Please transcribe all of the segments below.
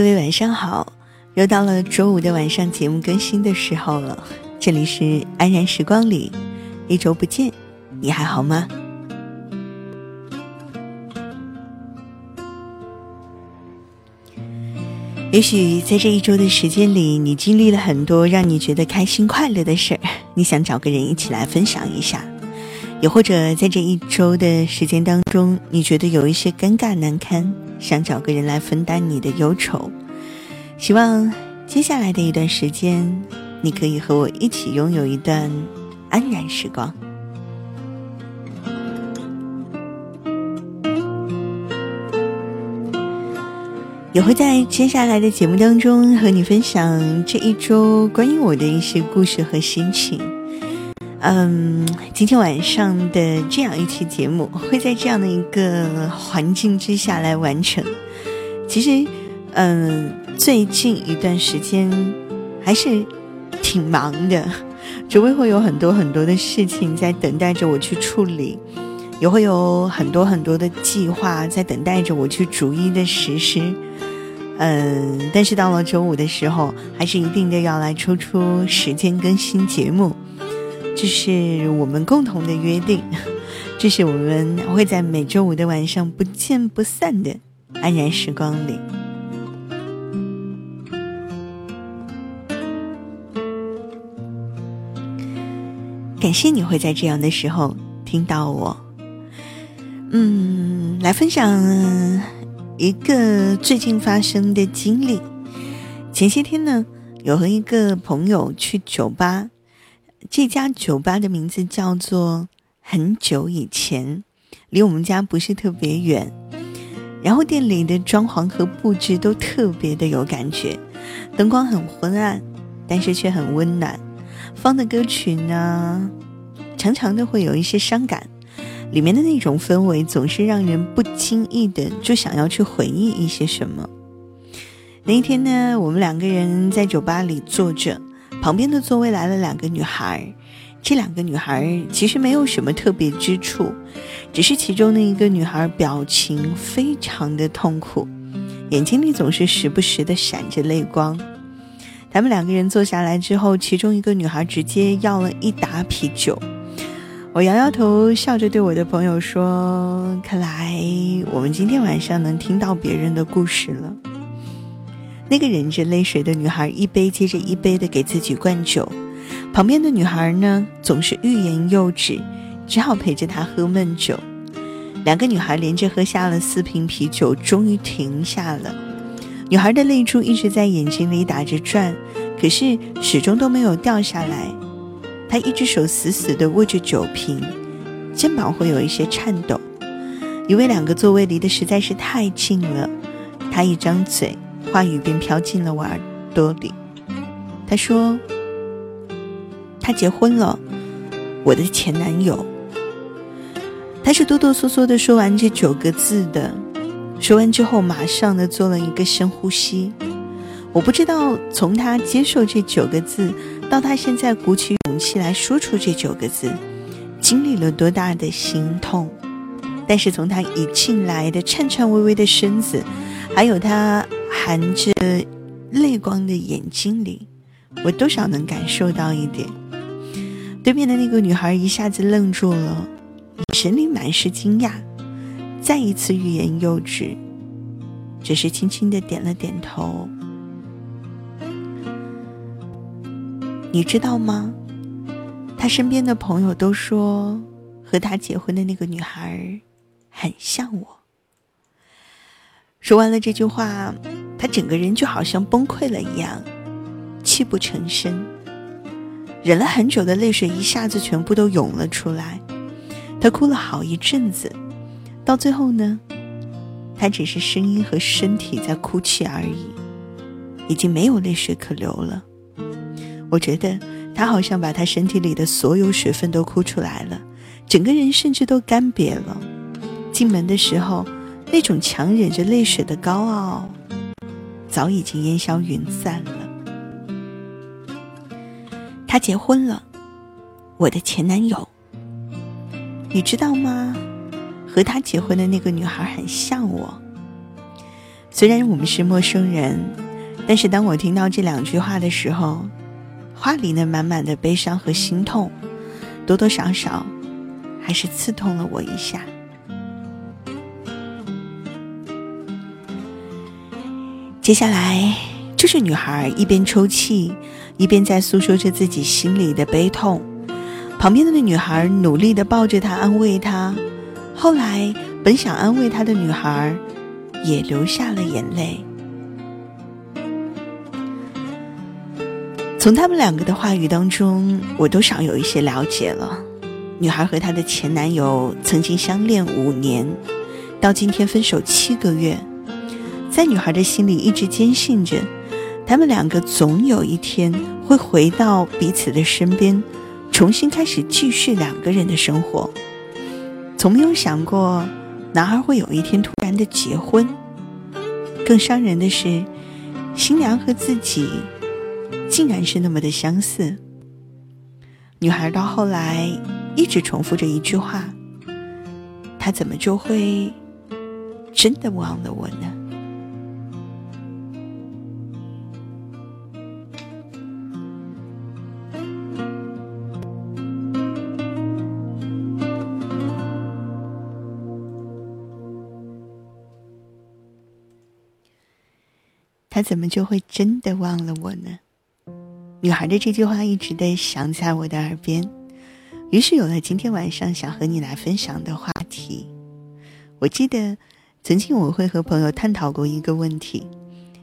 各位晚上好，又到了周五的晚上节目更新的时候了。这里是安然时光里，一周不见，你还好吗？也许在这一周的时间里，你经历了很多让你觉得开心快乐的事儿，你想找个人一起来分享一下；也或者在这一周的时间当中，你觉得有一些尴尬难堪，想找个人来分担你的忧愁。希望接下来的一段时间，你可以和我一起拥有一段安然时光。也会在接下来的节目当中和你分享这一周关于我的一些故事和心情。嗯，今天晚上的这样一期节目会在这样的一个环境之下来完成。其实，嗯，最近一段时间还是挺忙的，只会会有很多很多的事情在等待着我去处理，也会有很多很多的计划在等待着我去逐一的实施。嗯，但是到了周五的时候，还是一定的要来抽出时间更新节目，这是我们共同的约定，这是我们会在每周五的晚上不见不散的安然时光里。感谢你会在这样的时候听到我，嗯，来分享。一个最近发生的经历，前些天呢，有和一个朋友去酒吧，这家酒吧的名字叫做“很久以前”，离我们家不是特别远。然后店里的装潢和布置都特别的有感觉，灯光很昏暗，但是却很温暖。方的歌曲呢，常常都会有一些伤感。里面的那种氛围总是让人不经意的就想要去回忆一些什么。那一天呢，我们两个人在酒吧里坐着，旁边的座位来了两个女孩。这两个女孩其实没有什么特别之处，只是其中的一个女孩表情非常的痛苦，眼睛里总是时不时的闪着泪光。他们两个人坐下来之后，其中一个女孩直接要了一打啤酒。我摇摇头，笑着对我的朋友说：“看来我们今天晚上能听到别人的故事了。”那个忍着泪水的女孩一杯接着一杯的给自己灌酒，旁边的女孩呢总是欲言又止，只好陪着她喝闷酒。两个女孩连着喝下了四瓶啤酒，终于停下了。女孩的泪珠一直在眼睛里打着转，可是始终都没有掉下来。她一只手死死地握着酒瓶，肩膀会有一些颤抖，因为两个座位离得实在是太近了。她一张嘴，话语便飘进了我耳朵里。她说：“她结婚了，我的前男友。”他是哆哆嗦嗦地说完这九个字的，说完之后马上的做了一个深呼吸。我不知道从他接受这九个字到他现在鼓起。勇气来说出这九个字，经历了多大的心痛？但是从他一进来的颤颤巍巍的身子，还有他含着泪光的眼睛里，我多少能感受到一点。对面的那个女孩一下子愣住了，眼神里满是惊讶，再一次欲言又止，只是轻轻的点了点头。你知道吗？他身边的朋友都说，和他结婚的那个女孩很像我。说完了这句话，他整个人就好像崩溃了一样，泣不成声。忍了很久的泪水一下子全部都涌了出来，他哭了好一阵子，到最后呢，他只是声音和身体在哭泣而已，已经没有泪水可流了。我觉得。他好像把他身体里的所有水分都哭出来了，整个人甚至都干瘪了。进门的时候，那种强忍着泪水的高傲，早已经烟消云散了。他结婚了，我的前男友。你知道吗？和他结婚的那个女孩很像我。虽然我们是陌生人，但是当我听到这两句话的时候，话里那满满的悲伤和心痛，多多少少还是刺痛了我一下。接下来就是女孩一边抽泣，一边在诉说着自己心里的悲痛。旁边的那女孩努力的抱着她，安慰她。后来，本想安慰她的女孩也流下了眼泪。从他们两个的话语当中，我多少有一些了解了。女孩和她的前男友曾经相恋五年，到今天分手七个月，在女孩的心里一直坚信着，他们两个总有一天会回到彼此的身边，重新开始继续两个人的生活。从没有想过，男孩会有一天突然的结婚。更伤人的是，新娘和自己。竟然是那么的相似。女孩到后来一直重复着一句话：“他怎么就会真的忘了我呢？”怎么就会真的忘了我呢？女孩的这句话一直在响在我的耳边，于是有了今天晚上想和你来分享的话题。我记得曾经我会和朋友探讨过一个问题：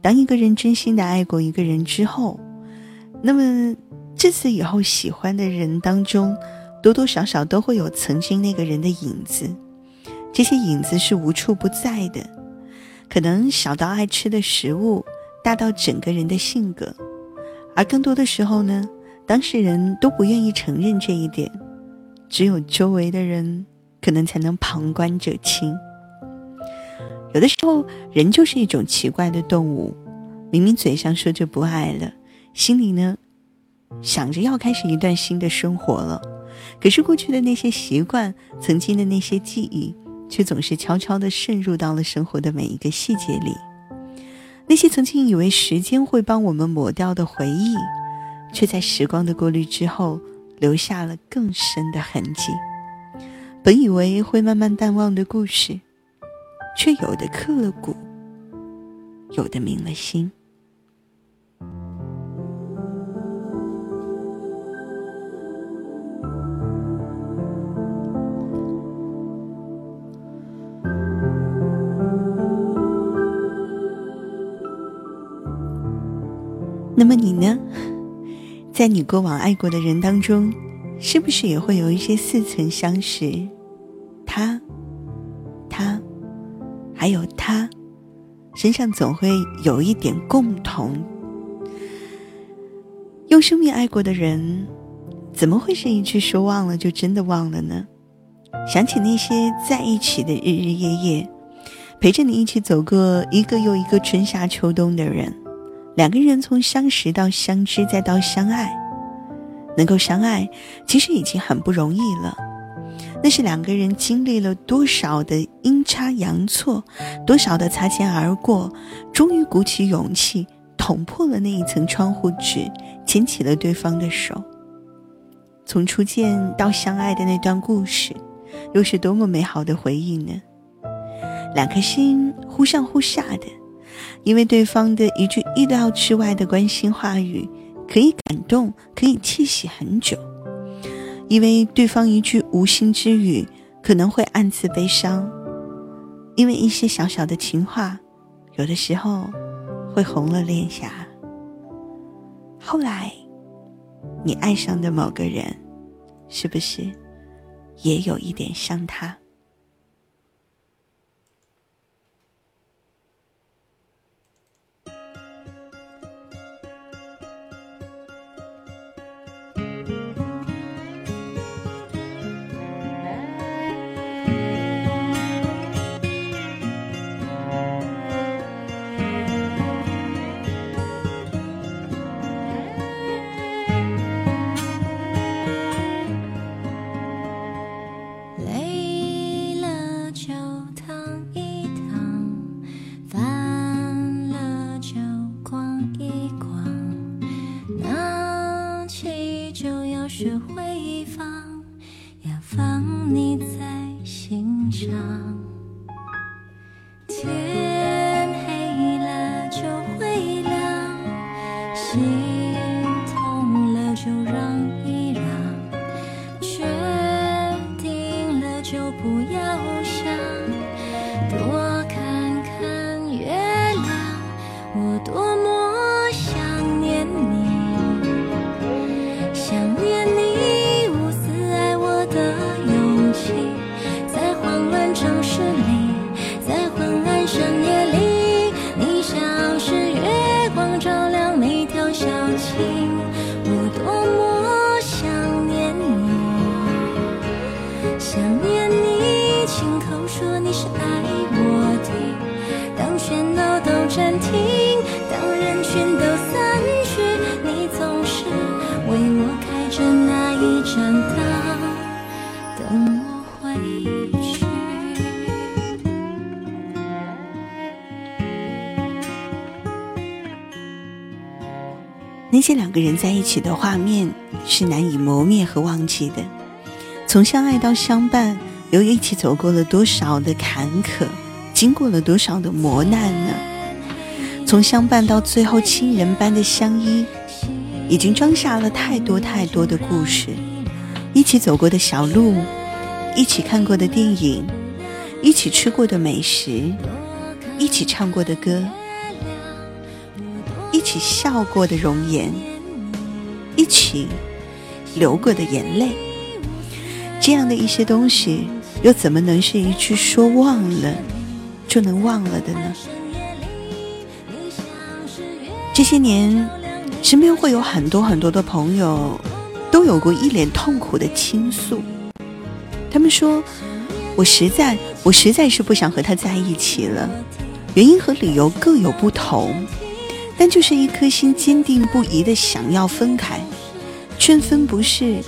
当一个人真心的爱过一个人之后，那么这次以后喜欢的人当中，多多少少都会有曾经那个人的影子。这些影子是无处不在的，可能小到爱吃的食物，大到整个人的性格。而更多的时候呢，当事人都不愿意承认这一点，只有周围的人可能才能旁观者清。有的时候，人就是一种奇怪的动物，明明嘴上说着不爱了，心里呢想着要开始一段新的生活了，可是过去的那些习惯，曾经的那些记忆，却总是悄悄地渗入到了生活的每一个细节里。那些曾经以为时间会帮我们抹掉的回忆，却在时光的过滤之后留下了更深的痕迹。本以为会慢慢淡忘的故事，却有的刻骨，有的明了心。那么你呢？在你过往爱过的人当中，是不是也会有一些似曾相识？他、他，还有他，身上总会有一点共同。用生命爱过的人，怎么会是一句说忘了就真的忘了呢？想起那些在一起的日日夜夜，陪着你一起走过一个又一个春夏秋冬的人。两个人从相识到相知再到相爱，能够相爱，其实已经很不容易了。那是两个人经历了多少的阴差阳错，多少的擦肩而过，终于鼓起勇气捅破了那一层窗户纸，牵起了对方的手。从初见到相爱的那段故事，又是多么美好的回忆呢？两颗心忽上忽下的。因为对方的一句意料之外的关心话语，可以感动，可以窃喜很久；因为对方一句无心之语，可能会暗自悲伤；因为一些小小的情话，有的时候会红了脸颊。后来，你爱上的某个人，是不是也有一点像他？两个人在一起的画面是难以磨灭和忘记的。从相爱到相伴，又一起走过了多少的坎坷，经过了多少的磨难呢？从相伴到最后亲人般的相依，已经装下了太多太多的故事。一起走过的小路，一起看过的电影，一起吃过的美食，一起唱过的歌，一起笑过的容颜，一起流过的眼泪。这样的一些东西，又怎么能是一句说忘了就能忘了的呢？这些年，身边会有很多很多的朋友，都有过一脸痛苦的倾诉。他们说：“我实在，我实在是不想和他在一起了，原因和理由各有不同，但就是一颗心坚定不移的想要分开，劝分不是。”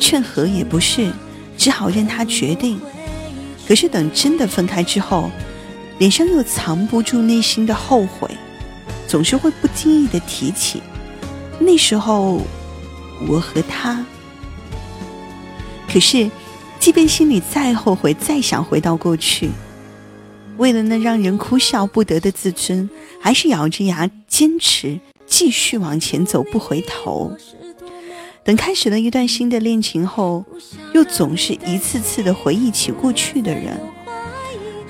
劝和也不是，只好任他决定。可是等真的分开之后，脸上又藏不住内心的后悔，总是会不经意的提起那时候我和他。可是，即便心里再后悔，再想回到过去，为了那让人哭笑不得的自尊，还是咬着牙坚持继续往前走，不回头。等开始了一段新的恋情后，又总是一次次的回忆起过去的人，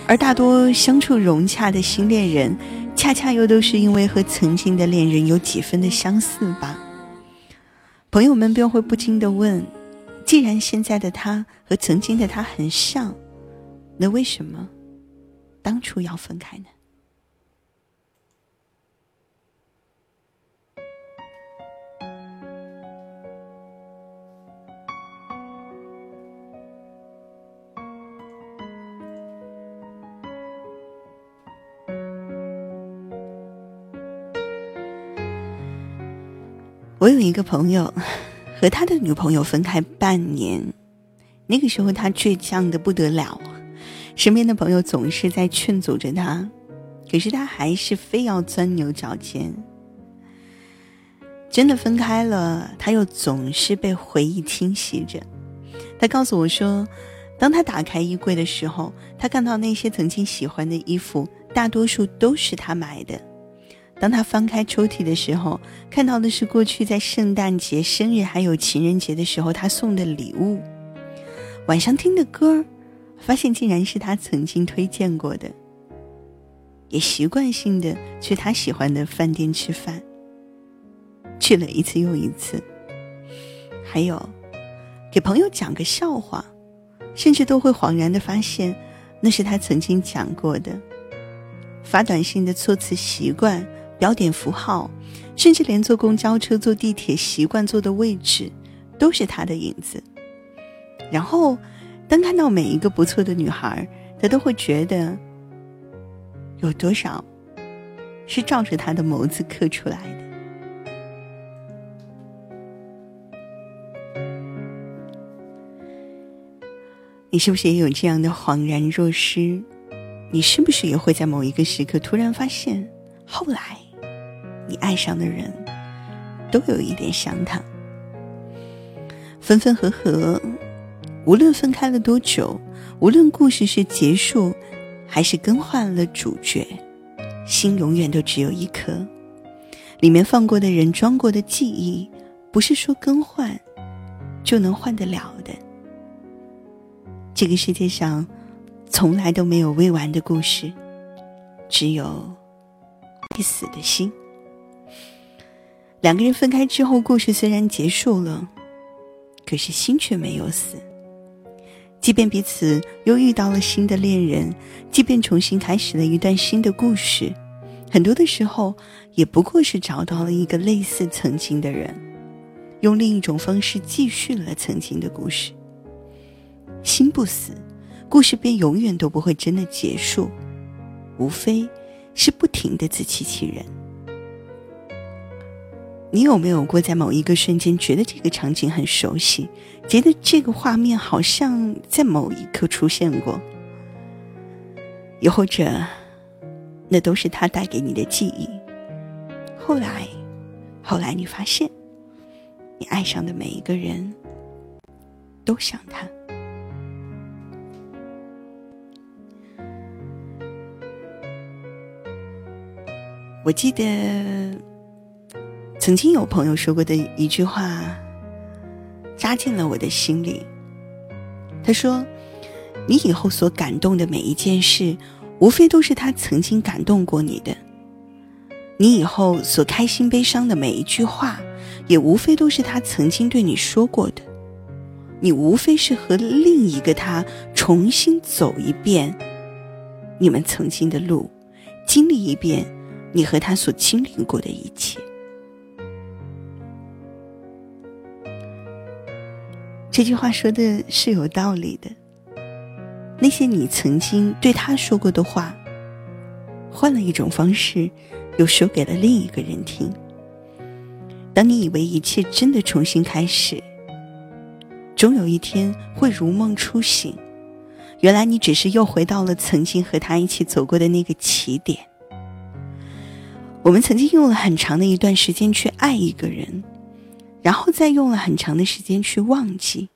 而大多相处融洽的新恋人，恰恰又都是因为和曾经的恋人有几分的相似吧。朋友们便会不禁的问：既然现在的他和曾经的他很像，那为什么当初要分开呢？我有一个朋友，和他的女朋友分开半年，那个时候他倔强的不得了，身边的朋友总是在劝阻着他，可是他还是非要钻牛角尖。真的分开了，他又总是被回忆侵袭着。他告诉我说，当他打开衣柜的时候，他看到那些曾经喜欢的衣服，大多数都是他买的。当他翻开抽屉的时候，看到的是过去在圣诞节、生日还有情人节的时候他送的礼物。晚上听的歌，发现竟然是他曾经推荐过的。也习惯性的去他喜欢的饭店吃饭，去了一次又一次。还有，给朋友讲个笑话，甚至都会恍然的发现，那是他曾经讲过的。发短信的措辞习惯。标点符号，甚至连坐公交车、坐地铁习惯坐的位置，都是他的影子。然后，当看到每一个不错的女孩，他都会觉得，有多少是照着他的眸子刻出来的。你是不是也有这样的恍然若失？你是不是也会在某一个时刻突然发现，后来？你爱上的人，都有一点相唐。分分合合，无论分开了多久，无论故事是结束，还是更换了主角，心永远都只有一颗。里面放过的人，装过的记忆，不是说更换就能换得了的。这个世界上，从来都没有未完的故事，只有必死的心。两个人分开之后，故事虽然结束了，可是心却没有死。即便彼此又遇到了新的恋人，即便重新开始了一段新的故事。很多的时候，也不过是找到了一个类似曾经的人，用另一种方式继续了曾经的故事。心不死，故事便永远都不会真的结束，无非是不停的自欺欺人。你有没有过在某一个瞬间觉得这个场景很熟悉，觉得这个画面好像在某一刻出现过，又或者？那都是他带给你的记忆。后来，后来你发现，你爱上的每一个人，都像他。我记得，曾经有朋友说过的一句话，扎进了我的心里。他说：“你以后所感动的每一件事。”无非都是他曾经感动过你的，你以后所开心悲伤的每一句话，也无非都是他曾经对你说过的。你无非是和另一个他重新走一遍你们曾经的路，经历一遍你和他所经历过的一切。这句话说的是有道理的。那些你曾经对他说过的话，换了一种方式，又说给了另一个人听。当你以为一切真的重新开始，终有一天会如梦初醒，原来你只是又回到了曾经和他一起走过的那个起点。我们曾经用了很长的一段时间去爱一个人，然后再用了很长的时间去忘记，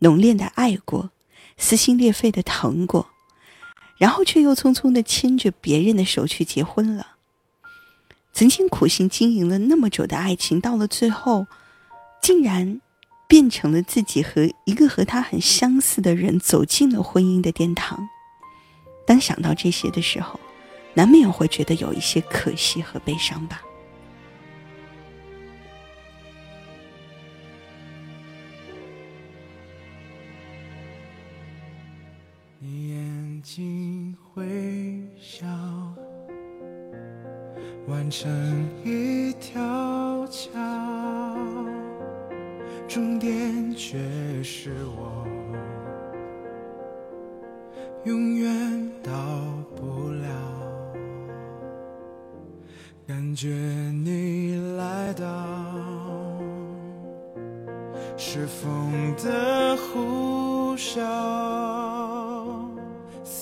浓烈的爱过。撕心裂肺的疼过，然后却又匆匆的牵着别人的手去结婚了。曾经苦心经营了那么久的爱情，到了最后，竟然变成了自己和一个和他很相似的人走进了婚姻的殿堂。当想到这些的时候，难免会觉得有一些可惜和悲伤吧。心微笑，完成一条桥，终点却是我，永远到不了。感觉你来到，是风的呼啸。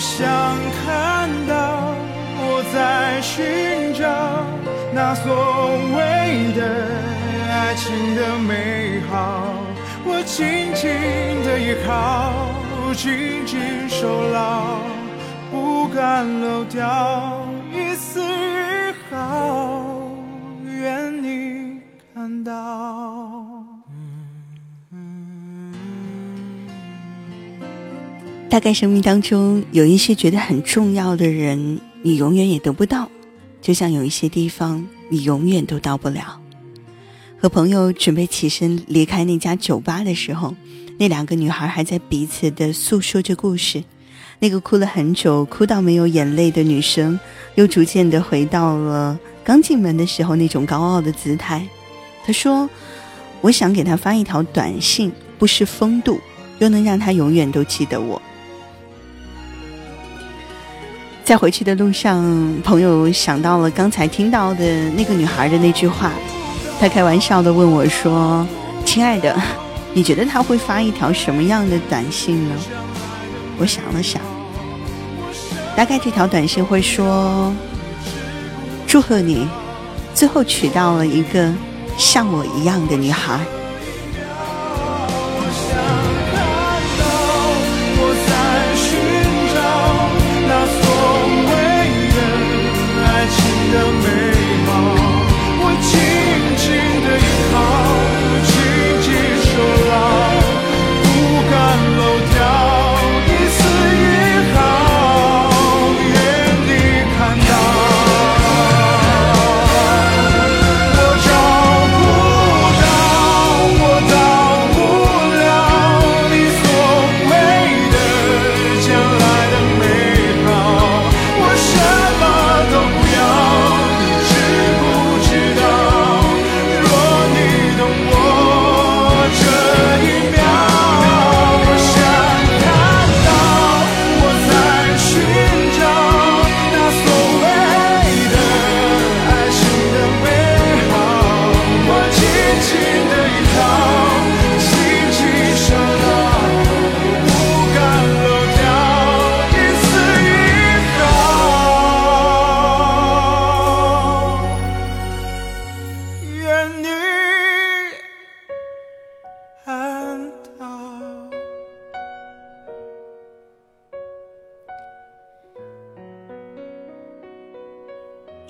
想看到我在寻找那所谓的爱情的美好，我紧紧的依靠，紧紧守牢，不敢漏掉。大概生命当中有一些觉得很重要的人，你永远也得不到；就像有一些地方你永远都到不了。和朋友准备起身离开那家酒吧的时候，那两个女孩还在彼此的诉说着故事。那个哭了很久、哭到没有眼泪的女生，又逐渐的回到了刚进门的时候那种高傲的姿态。她说：“我想给他发一条短信，不失风度，又能让他永远都记得我。”在回去的路上，朋友想到了刚才听到的那个女孩的那句话，他开玩笑的问我说：“亲爱的，你觉得他会发一条什么样的短信呢？”我想了想，大概这条短信会说：“祝贺你，最后娶到了一个像我一样的女孩。”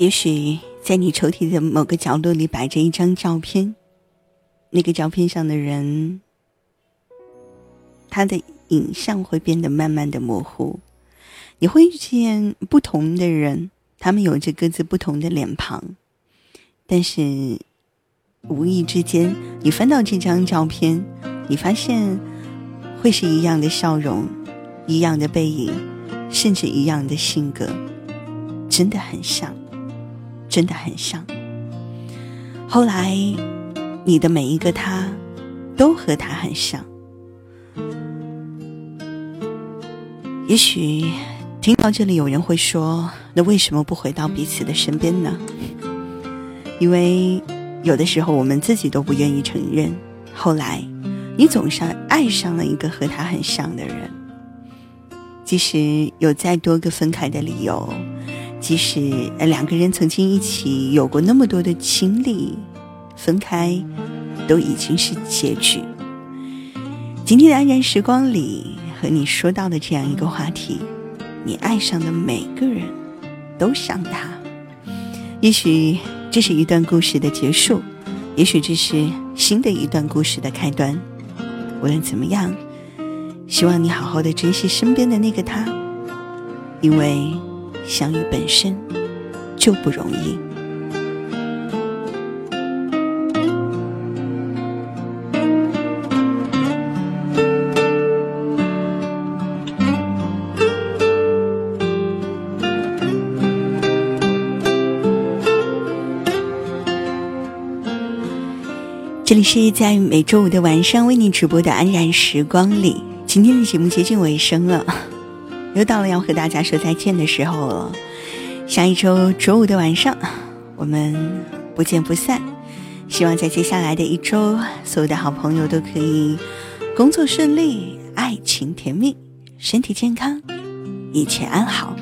也许在你抽屉的某个角落里摆着一张照片，那个照片上的人，他的影像会变得慢慢的模糊。你会遇见不同的人，他们有着各自不同的脸庞，但是无意之间，你翻到这张照片，你发现会是一样的笑容，一样的背影，甚至一样的性格，真的很像。真的很像。后来，你的每一个他，都和他很像。也许听到这里，有人会说：“那为什么不回到彼此的身边呢？”因为有的时候我们自己都不愿意承认。后来，你总是爱上了一个和他很像的人，即使有再多个分开的理由。即使两个人曾经一起有过那么多的经历，分开都已经是结局。今天的安然时光里和你说到的这样一个话题，你爱上的每个人都像他。也许这是一段故事的结束，也许这是新的一段故事的开端。无论怎么样，希望你好好的珍惜身边的那个他，因为。相遇本身就不容易。这里是在每周五的晚上为你直播的安然时光里，今天的节目接近尾声了。又到了要和大家说再见的时候了，下一周周五的晚上，我们不见不散。希望在接下来的一周，所有的好朋友都可以工作顺利、爱情甜蜜、身体健康、一切安好。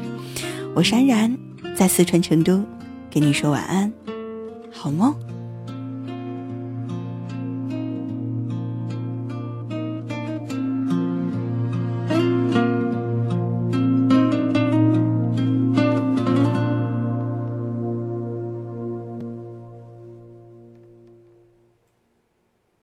我是安然，在四川成都，跟你说晚安，好梦。